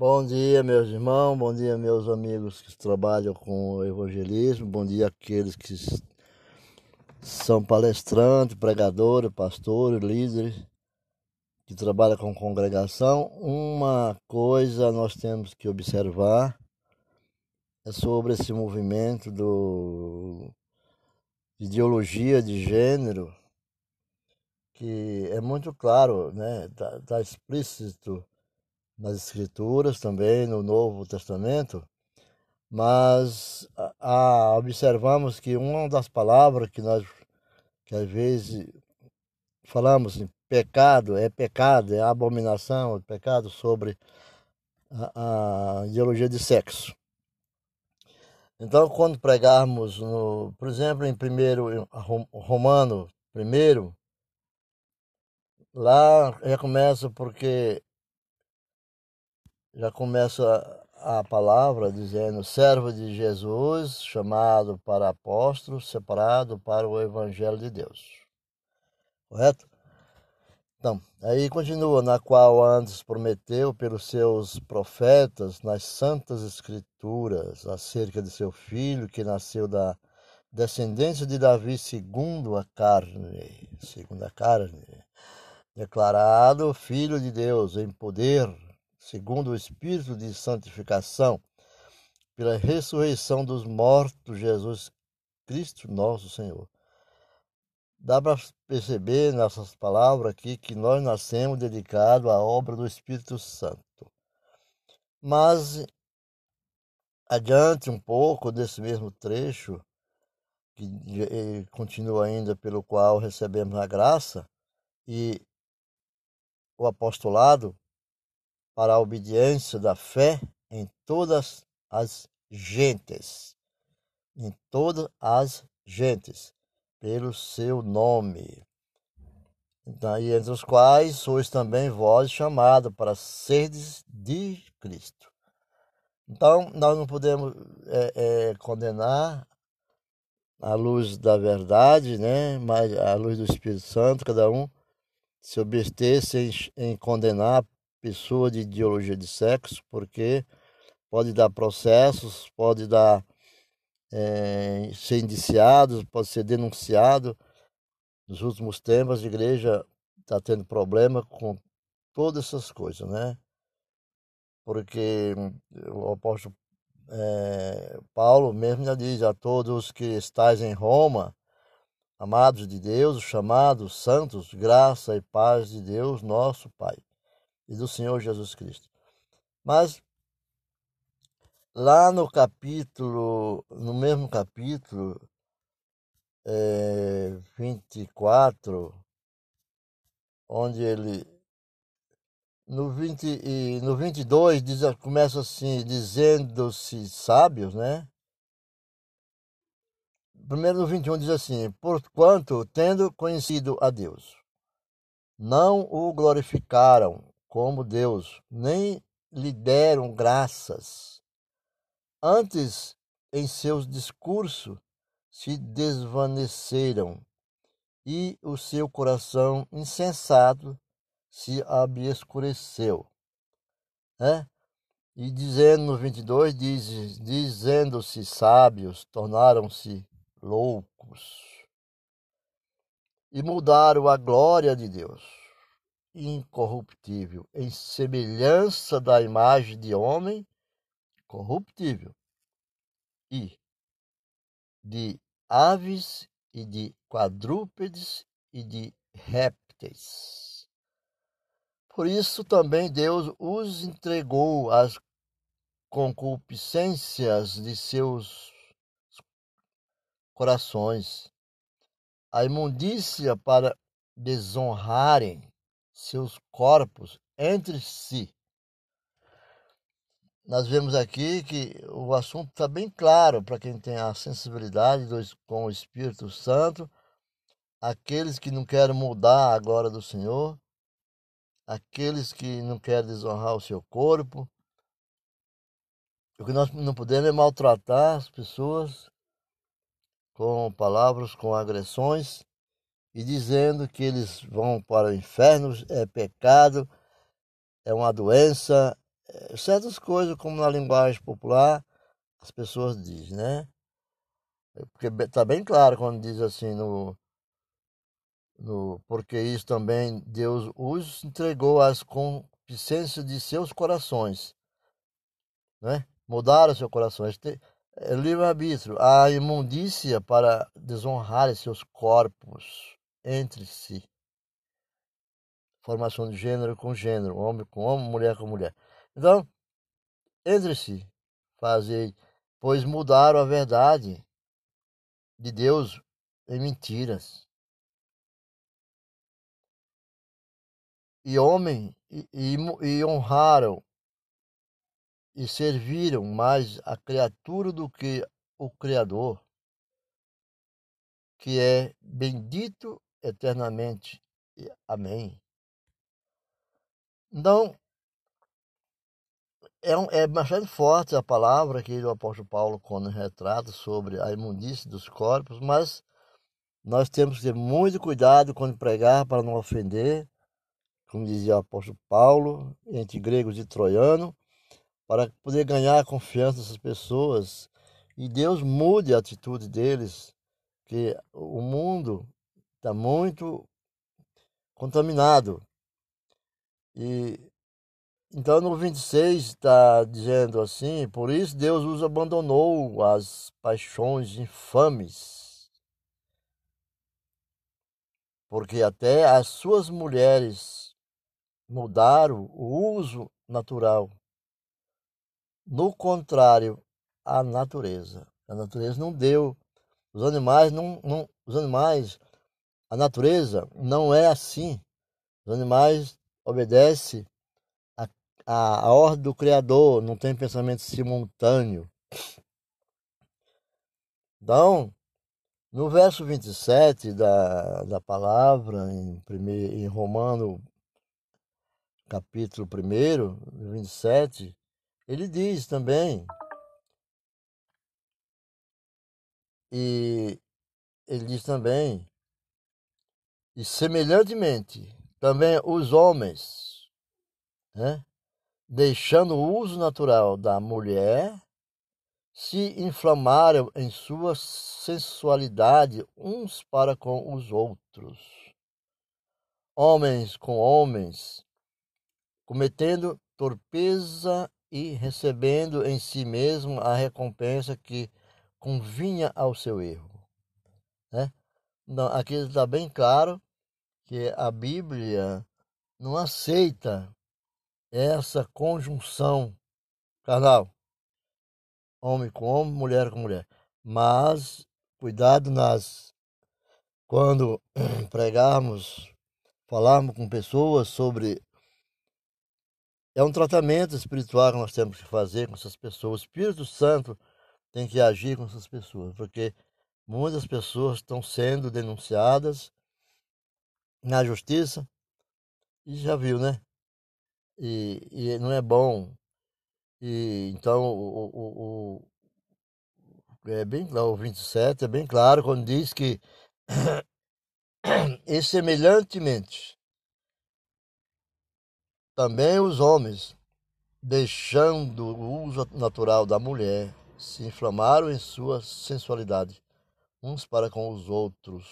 Bom dia, meus irmãos, bom dia, meus amigos que trabalham com o evangelismo, bom dia àqueles que são palestrantes, pregadores, pastores, líderes, que trabalham com congregação. Uma coisa nós temos que observar é sobre esse movimento do, de ideologia de gênero, que é muito claro, né? Está tá explícito nas Escrituras também, no Novo Testamento, mas a, observamos que uma das palavras que nós, que às vezes falamos em pecado, é pecado, é abominação, é pecado sobre a, a ideologia de sexo. Então, quando pregarmos, no, por exemplo, em primeiro Romano, primeiro, lá já começa porque já começa a palavra dizendo servo de Jesus, chamado para apóstolo, separado para o evangelho de Deus. Correto? Então, aí continua, na qual antes prometeu pelos seus profetas nas santas escrituras acerca de seu filho que nasceu da descendência de Davi segundo a carne, segundo a carne, declarado filho de Deus em poder segundo o Espírito de santificação, pela ressurreição dos mortos, Jesus Cristo, nosso Senhor. Dá para perceber nessas palavras aqui que nós nascemos dedicados à obra do Espírito Santo. Mas, adiante um pouco desse mesmo trecho, que continua ainda pelo qual recebemos a graça, e o apostolado, para a obediência da fé em todas as gentes, em todas as gentes, pelo seu nome. E entre os quais sois também vós chamados para seres de Cristo. Então, nós não podemos é, é, condenar a luz da verdade, né? mas a luz do Espírito Santo, cada um se obstesse em, em condenar pessoa de ideologia de sexo, porque pode dar processos, pode dar é, ser indiciado, pode ser denunciado. Nos últimos tempos, a igreja está tendo problema com todas essas coisas, né? Porque o apóstolo é, Paulo mesmo já diz a todos que estáis em Roma, amados de Deus, chamados santos, graça e paz de Deus, nosso Pai e do Senhor Jesus Cristo. Mas lá no capítulo, no mesmo capítulo é, 24, onde ele no 20 e no 22 diz, começa assim, dizendo-se sábios, né? Primeiro no 21 diz assim: Porquanto, tendo conhecido a Deus, não o glorificaram como Deus, nem lhe deram graças. Antes, em seus discursos, se desvaneceram e o seu coração insensato se obscureceu. Né? E dizendo no 22, diz, dizendo-se sábios, tornaram-se loucos e mudaram a glória de Deus incorruptível, em semelhança da imagem de homem corruptível, e de aves e de quadrúpedes e de répteis. Por isso também Deus os entregou às concupiscências de seus corações, a imundícia para desonrarem seus corpos entre si. Nós vemos aqui que o assunto está bem claro para quem tem a sensibilidade com o Espírito Santo, aqueles que não querem mudar a glória do Senhor, aqueles que não querem desonrar o seu corpo. O que nós não podemos é maltratar as pessoas com palavras, com agressões, e dizendo que eles vão para o inferno, é pecado, é uma doença, é, certas coisas, como na linguagem popular, as pessoas dizem, né? Porque está bem claro quando diz assim no, no porque isso também Deus os entregou às concupiscências de seus corações, né? Mudaram seu coração. É livre-arbítrio, a imundícia para desonrar seus corpos entre si. Formação de gênero com gênero, homem com homem, mulher com mulher. Então, entre si, fazei, pois mudaram a verdade de Deus em mentiras. E homem, e, e, e honraram e serviram mais a criatura do que o Criador, que é bendito eternamente. Amém. Então, é, um, é bastante forte a palavra que o apóstolo Paulo, quando retrata sobre a imundície dos corpos, mas nós temos que ter muito cuidado quando pregar para não ofender, como dizia o apóstolo Paulo, entre gregos e troianos, para poder ganhar a confiança dessas pessoas e Deus mude a atitude deles, que o mundo está muito contaminado. E então no 26 está dizendo assim: por isso Deus os abandonou as paixões infames, porque até as suas mulheres mudaram o uso natural. No contrário, a natureza. A natureza não deu. Os animais não, não os animais, a natureza não é assim. Os animais obedecem a, a ordem do Criador, não tem pensamento simultâneo. Então, no verso 27 da, da palavra, em, primeiro, em Romano, capítulo 1, 27, ele diz também, e ele diz também, e semelhantemente, também os homens, né? deixando o uso natural da mulher, se inflamaram em sua sensualidade uns para com os outros. Homens com homens, cometendo torpeza e recebendo em si mesmo a recompensa que convinha ao seu erro. Né? Aqui está bem claro que a Bíblia não aceita essa conjunção carnal, homem com homem, mulher com mulher. Mas cuidado nas quando pregarmos, falarmos com pessoas sobre é um tratamento espiritual que nós temos que fazer com essas pessoas. O Espírito Santo tem que agir com essas pessoas, porque muitas pessoas estão sendo denunciadas na justiça e já viu, né? e, e não é bom. E, então, o, o, o, é bem claro, o 27 é bem claro quando diz que e semelhantemente também os homens, deixando o uso natural da mulher, se inflamaram em sua sensualidade, uns para com os outros,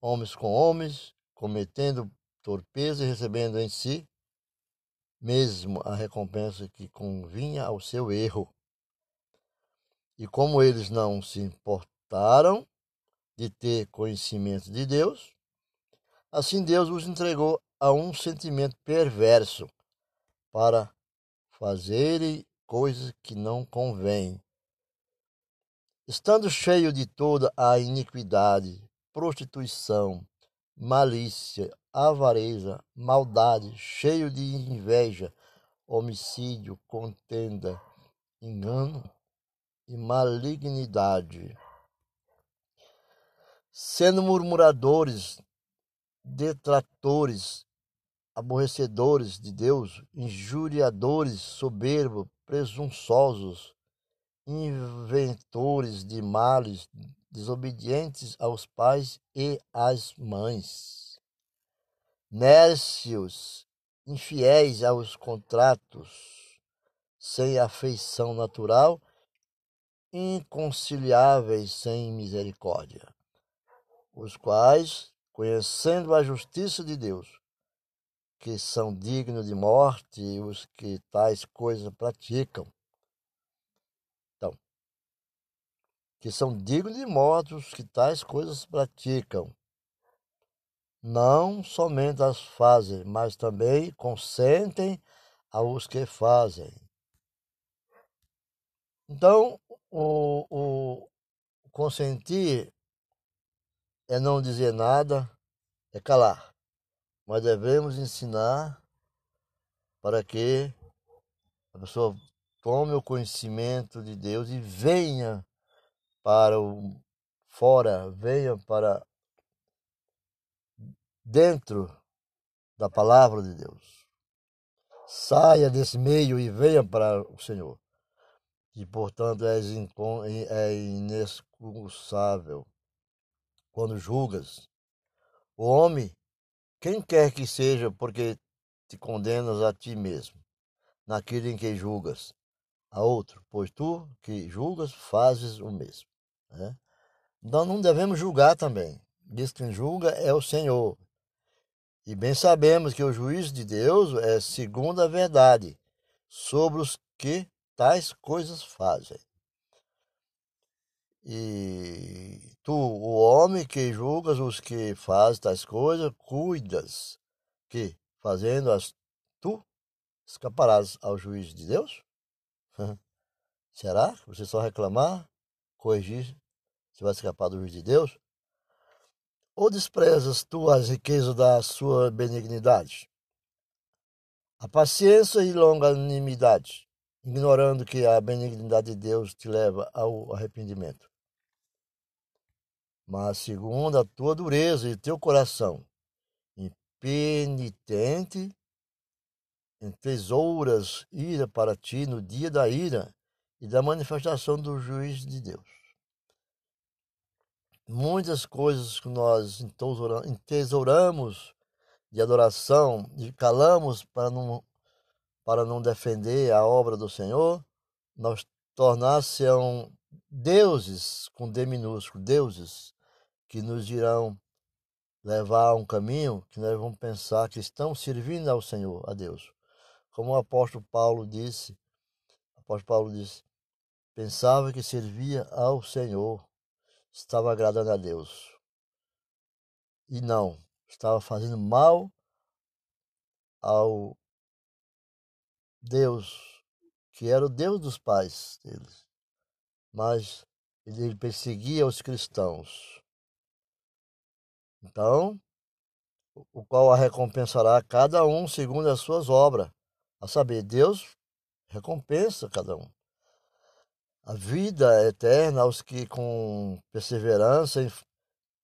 homens com homens, cometendo torpeza e recebendo em si mesmo a recompensa que convinha ao seu erro. E como eles não se importaram de ter conhecimento de Deus, assim Deus os entregou a um sentimento perverso para fazerem coisas que não convêm. Estando cheio de toda a iniquidade, prostituição, malícia, avareza, maldade, cheio de inveja, homicídio, contenda, engano e malignidade. Sendo murmuradores, detratores, aborrecedores de Deus, injuriadores, soberbos, presunçosos, inventores de males, desobedientes aos pais e às mães, nércios, infiéis aos contratos, sem afeição natural, inconciliáveis sem misericórdia, os quais, conhecendo a justiça de Deus, que são dignos de morte os que tais coisas praticam. Então, que são dignos de morte os que tais coisas praticam. Não somente as fazem, mas também consentem aos que fazem. Então, o, o consentir é não dizer nada, é calar mas devemos ensinar para que a pessoa tome o conhecimento de Deus e venha para o fora, venha para dentro da palavra de Deus. Saia desse meio e venha para o Senhor. E, portanto, és é inexcusável quando julgas. O homem quem quer que seja, porque te condenas a ti mesmo, naquilo em que julgas a outro, pois tu que julgas fazes o mesmo. Né? Então não devemos julgar também. Diz que quem julga é o Senhor. E bem sabemos que o juízo de Deus é segundo a verdade sobre os que tais coisas fazem. E tu, o homem que julgas os que fazem tais coisas, cuidas que, fazendo-as tu, escaparás ao juízo de Deus? Será que você só reclamar, corrigir, você vai escapar do juízo de Deus? Ou desprezas tu as riquezas da sua benignidade? A paciência e longanimidade, ignorando que a benignidade de Deus te leva ao arrependimento mas segundo a tua dureza e teu coração, impenitente, tesouras ira para ti no dia da ira e da manifestação do juiz de Deus. Muitas coisas que nós entesouramos de adoração e calamos para não, para não defender a obra do Senhor, nós tornasse deuses com D minúsculo, deuses que nos irão levar a um caminho que nós vamos pensar que estão servindo ao Senhor, a Deus. Como o apóstolo Paulo disse, o apóstolo Paulo disse, pensava que servia ao Senhor, estava agradando a Deus. E não, estava fazendo mal ao Deus, que era o Deus dos pais deles. Mas ele perseguia os cristãos. Então, o qual a recompensará cada um segundo as suas obras. A saber, Deus recompensa cada um. A vida eterna aos que com perseverança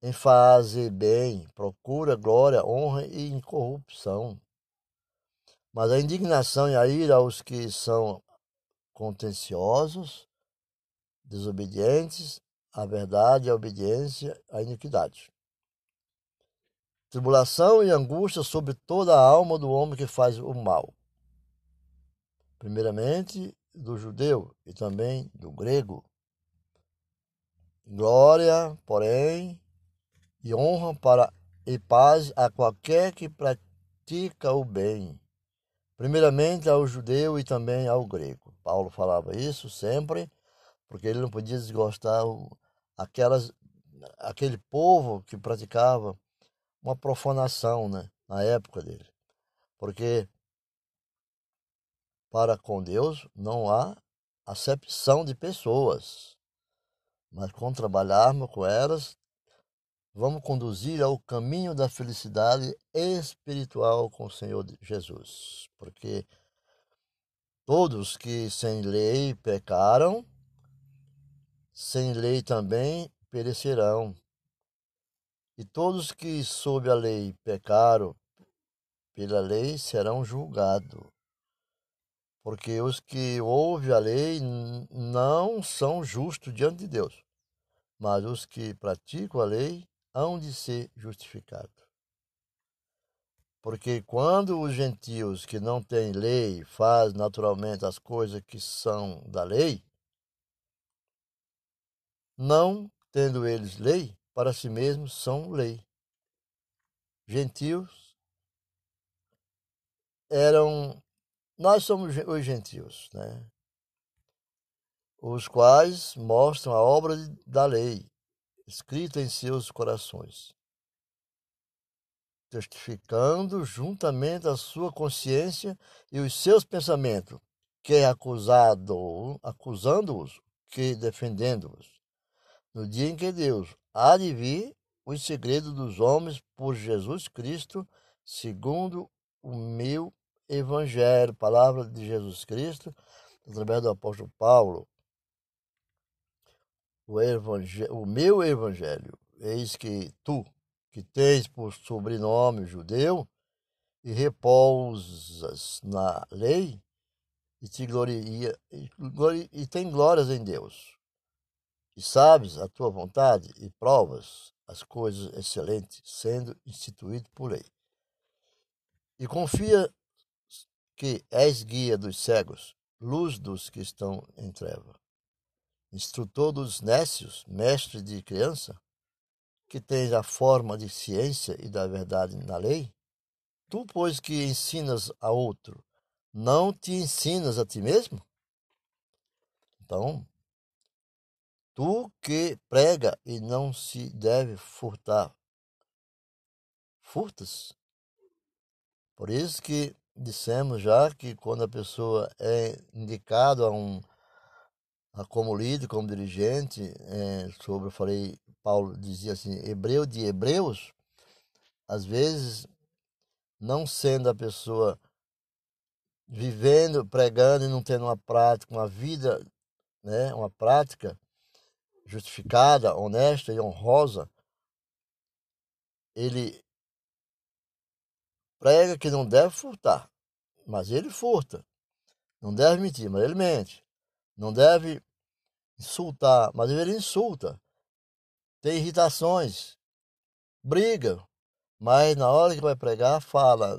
em fazer bem, procura glória, honra e incorrupção. Mas a indignação e a ira aos que são contenciosos, desobedientes à verdade, à obediência, à iniquidade tribulação e angústia sobre toda a alma do homem que faz o mal. Primeiramente do judeu e também do grego. Glória, porém, e honra para e paz a qualquer que pratica o bem. Primeiramente ao judeu e também ao grego. Paulo falava isso sempre, porque ele não podia desgostar aquelas, aquele povo que praticava uma profanação né, na época dele. Porque para com Deus não há acepção de pessoas. Mas quando trabalharmos com elas, vamos conduzir ao caminho da felicidade espiritual com o Senhor Jesus. Porque todos que sem lei pecaram, sem lei também perecerão. E todos que sob a lei pecaram pela lei serão julgados. Porque os que ouvem a lei não são justos diante de Deus, mas os que praticam a lei hão de ser justificados. Porque quando os gentios que não têm lei fazem naturalmente as coisas que são da lei, não tendo eles lei, para si mesmos são lei. Gentios eram. Nós somos os gentios, né? Os quais mostram a obra da lei, escrita em seus corações, testificando juntamente a sua consciência e os seus pensamentos, que é acusado, acusando-os, que defendendo-os. No dia em que Deus há de vir os segredos dos homens por Jesus Cristo, segundo o meu evangelho, palavra de Jesus Cristo, através do apóstolo Paulo. O, evangelho, o meu evangelho, eis que tu, que tens por sobrenome judeu, e repousas na lei, e te gloria, e, e tem glórias em Deus. E sabes a tua vontade e provas as coisas excelentes, sendo instituído por lei. E confia que és guia dos cegos, luz dos que estão em treva, instrutor dos nécios, mestre de criança, que tens a forma de ciência e da verdade na lei? Tu, pois, que ensinas a outro, não te ensinas a ti mesmo? Então, tu que prega e não se deve furtar, furtas? Por isso que dissemos já que quando a pessoa é indicada a um a como líder, como dirigente, é, sobre, eu falei, Paulo dizia assim, hebreu de hebreus, às vezes, não sendo a pessoa vivendo, pregando e não tendo uma prática, uma vida, né, uma prática justificada, honesta e honrosa, ele prega que não deve furtar, mas ele furta. Não deve mentir, mas ele mente. Não deve insultar, mas ele insulta. Tem irritações, briga, mas na hora que vai pregar, fala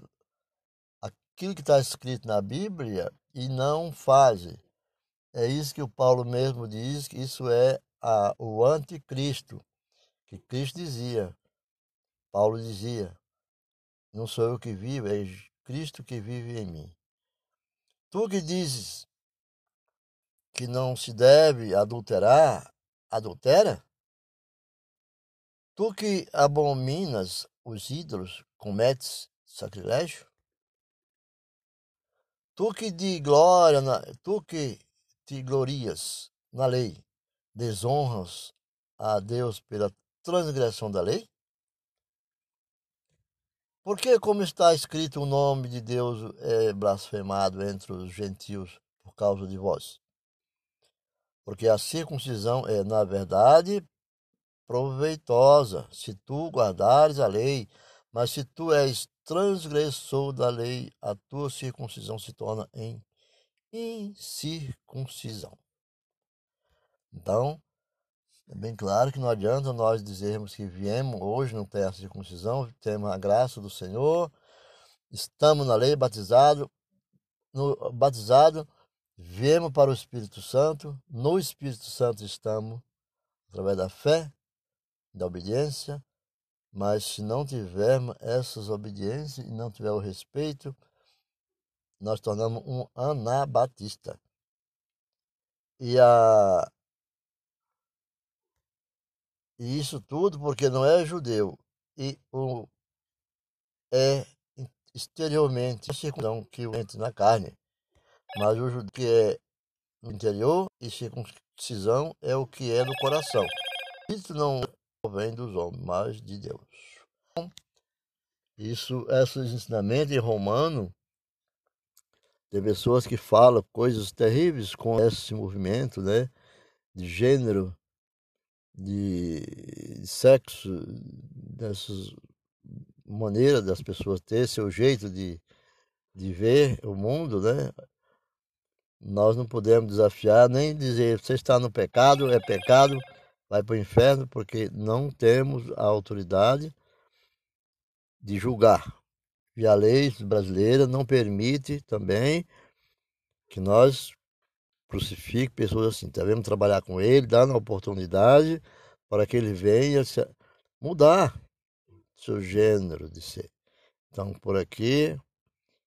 aquilo que está escrito na Bíblia e não faz. É isso que o Paulo mesmo diz, que isso é a, o anticristo, que Cristo dizia, Paulo dizia, não sou eu que vivo, é Cristo que vive em mim. Tu que dizes que não se deve adulterar, adultera? Tu que abominas os ídolos, cometes sacrilégio? Tu que de glória, na, tu que te glorias na lei, desonras a Deus pela transgressão da lei? Porque, como está escrito, o nome de Deus é blasfemado entre os gentios por causa de vós. Porque a circuncisão é, na verdade, proveitosa, se tu guardares a lei, mas se tu és transgressor da lei, a tua circuncisão se torna em incircuncisão. Então, é bem claro que não adianta nós dizermos que viemos hoje, não tem a circuncisão, temos a graça do Senhor, estamos na lei batizado, no batizado, viemos para o Espírito Santo, no Espírito Santo estamos através da fé, da obediência, mas se não tivermos essas obediências e não tiver o respeito, nós tornamos um anabatista. E a e isso tudo porque não é judeu e o é exteriormente circuncisão que entra na carne, mas o judeu que é no interior e circuncisão é o que é no coração. Isso não vem dos homens, mas de Deus. Isso, esses ensinamentos em romano, tem pessoas que falam coisas terríveis com esse movimento, né, de gênero, de sexo, dessas maneiras das pessoas ter seu jeito de, de ver o mundo, né? Nós não podemos desafiar nem dizer você está no pecado, é pecado, vai para o inferno, porque não temos a autoridade de julgar. e a lei brasileira não permite também que nós crucifique pessoas assim. Devemos trabalhar com ele, dando a oportunidade para que ele venha mudar seu gênero de ser. Então, por aqui,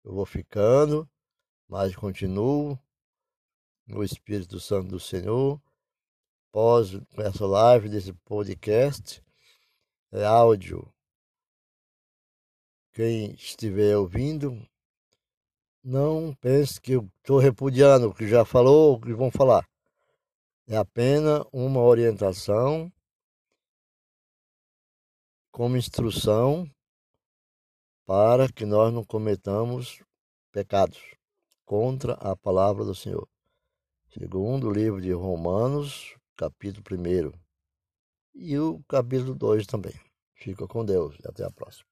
eu vou ficando, mas continuo no Espírito Santo do Senhor. Após essa live, desse podcast, é áudio. Quem estiver ouvindo, não pense que eu estou repudiando o que já falou, o que vão falar. É apenas uma orientação como instrução para que nós não cometamos pecados contra a palavra do Senhor. Segundo o livro de Romanos, capítulo 1 e o capítulo 2 também. Fica com Deus e até a próxima.